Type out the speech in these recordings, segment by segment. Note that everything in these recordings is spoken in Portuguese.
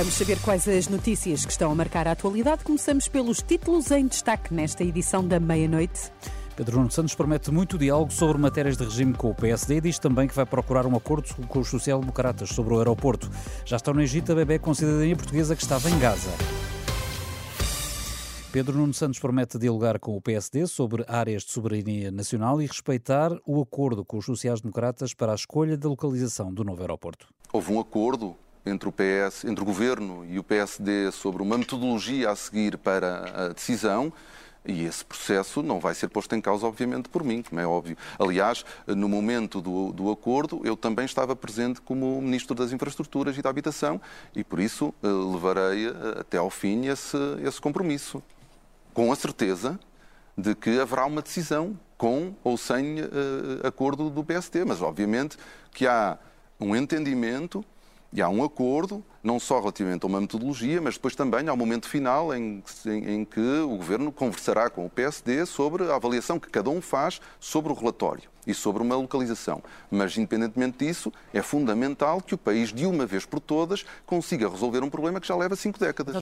Vamos saber quais as notícias que estão a marcar a atualidade. Começamos pelos títulos em destaque nesta edição da meia-noite. Pedro Nuno Santos promete muito diálogo sobre matérias de regime com o PSD e diz também que vai procurar um acordo com os social-democratas sobre o aeroporto. Já está no Egito a bebê com cidadania portuguesa que estava em Gaza. Pedro Nuno Santos promete dialogar com o PSD sobre áreas de soberania nacional e respeitar o acordo com os sociais-democratas para a escolha da localização do novo aeroporto. Houve um acordo entre o PS, entre o governo e o PSD sobre uma metodologia a seguir para a decisão. E esse processo não vai ser posto em causa, obviamente, por mim, como é óbvio. Aliás, no momento do, do acordo, eu também estava presente como Ministro das Infraestruturas e da Habitação e, por isso, eh, levarei eh, até ao fim esse, esse compromisso. Com a certeza de que haverá uma decisão com ou sem uh, acordo do PSD. Mas, obviamente, que há um entendimento e há um acordo, não só relativamente a uma metodologia, mas depois também ao momento final em, em, em, que o Governo conversará com o PSD sobre a avaliação que cada um faz sobre o relatório e sobre uma localização. Mas, independentemente disso, é fundamental que o país, de uma vez por todas, consiga resolver um problema que já leva cinco décadas.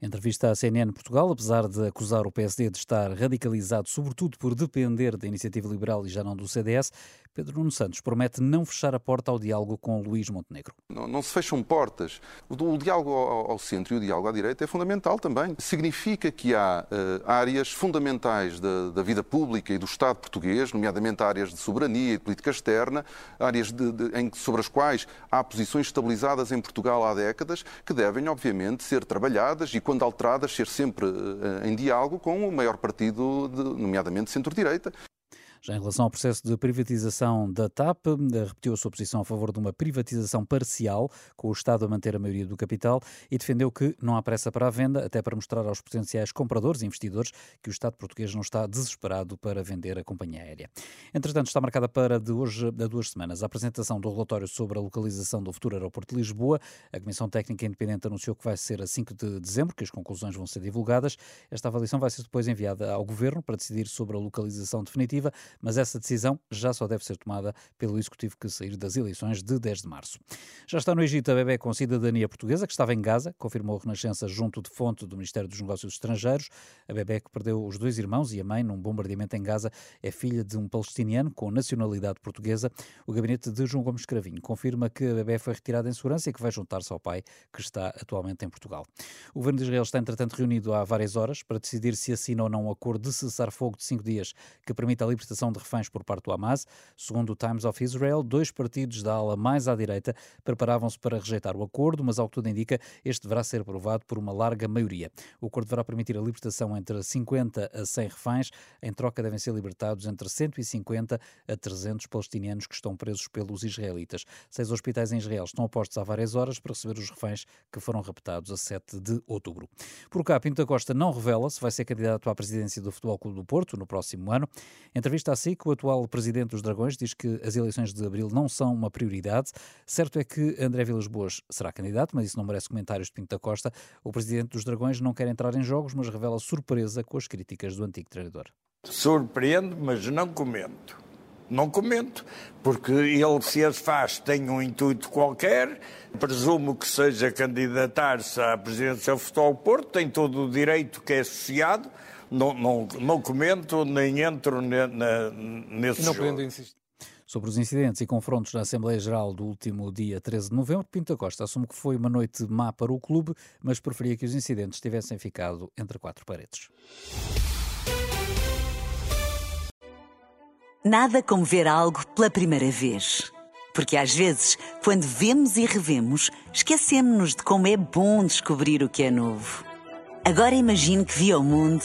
Entrevista à CNN Portugal, apesar de acusar o PSD de estar radicalizado, sobretudo por depender da iniciativa liberal e já não do CDS, Pedro Nuno Santos promete não fechar a porta ao diálogo com Luís Montenegro. Não, não se fecham portas. O, o diálogo ao, ao, centro e o diálogo à direita é fundamental também. Significa que há uh, áreas fundamentais da, da, vida pública e do Estado português, nomeadamente áreas de soberania e de política externa, áreas de, de, em, sobre as quais há posições estabilizadas em Portugal há décadas, que devem, obviamente, ser trabalhadas e, quando alteradas, ser sempre uh, em diálogo com o maior partido, de, nomeadamente centro-direita. Já em relação ao processo de privatização da TAP, eh, repetiu a sua posição a favor de uma privatização parcial, com o Estado a manter a maioria do capital, e defendeu que não há pressa para a venda, até para mostrar aos potenciais compradores e investidores que o Estado português não está desesperado para vender a companhia aérea. Entretanto, está marcada para de hoje a duas semanas a apresentação do relatório sobre a localização do futuro aeroporto de Lisboa. A Comissão Técnica Independente anunciou que vai ser a 5 de dezembro, que as conclusões vão ser divulgadas. Esta avaliação vai ser depois enviada ao Governo para decidir sobre a localização definitiva mas essa decisão já só deve ser tomada pelo Executivo que sair das eleições de 10 de março. Já está no Egito a bebê com cidadania portuguesa, que estava em Gaza, confirmou a Renascença junto de fonte do Ministério dos Negócios Estrangeiros. A bebê que perdeu os dois irmãos e a mãe num bombardeamento em Gaza é filha de um palestiniano com nacionalidade portuguesa. O gabinete de João Gomes Cravinho confirma que a bebê foi retirada em segurança e que vai juntar-se ao pai, que está atualmente em Portugal. O governo de Israel está, entretanto, reunido há várias horas para decidir se assina ou não um acordo de cessar-fogo de cinco dias que permita a libertação de reféns por parte do Hamas. Segundo o Times of Israel, dois partidos da ala mais à direita preparavam-se para rejeitar o acordo, mas ao que tudo indica, este deverá ser aprovado por uma larga maioria. O acordo deverá permitir a libertação entre 50 a 100 reféns. Em troca, devem ser libertados entre 150 a 300 palestinianos que estão presos pelos israelitas. Seis hospitais em Israel estão apostos há várias horas para receber os reféns que foram raptados a 7 de outubro. Por cá, Pinto da Costa não revela se vai ser candidato à presidência do Futebol Clube do Porto no próximo ano. Entrevista a SIC, o atual presidente dos Dragões diz que as eleições de abril não são uma prioridade. Certo é que André Vilas Boas será candidato, mas isso não merece comentários de Pinto da Costa. O presidente dos Dragões não quer entrar em jogos, mas revela surpresa com as críticas do antigo treinador. Surpreende, mas não comento. Não comento, porque ele, se as faz, tem um intuito qualquer. Presumo que seja candidatar-se à presidência do Futebol Porto, tem todo o direito que é associado não, não, não comento nem entro ne, na, nesse não jogo. Sobre os incidentes e confrontos na Assembleia Geral do último dia 13 de novembro, Pinto Costa assume que foi uma noite má para o clube, mas preferia que os incidentes tivessem ficado entre quatro paredes. Nada como ver algo pela primeira vez. Porque às vezes, quando vemos e revemos, esquecemos-nos de como é bom descobrir o que é novo. Agora imagine que viu o mundo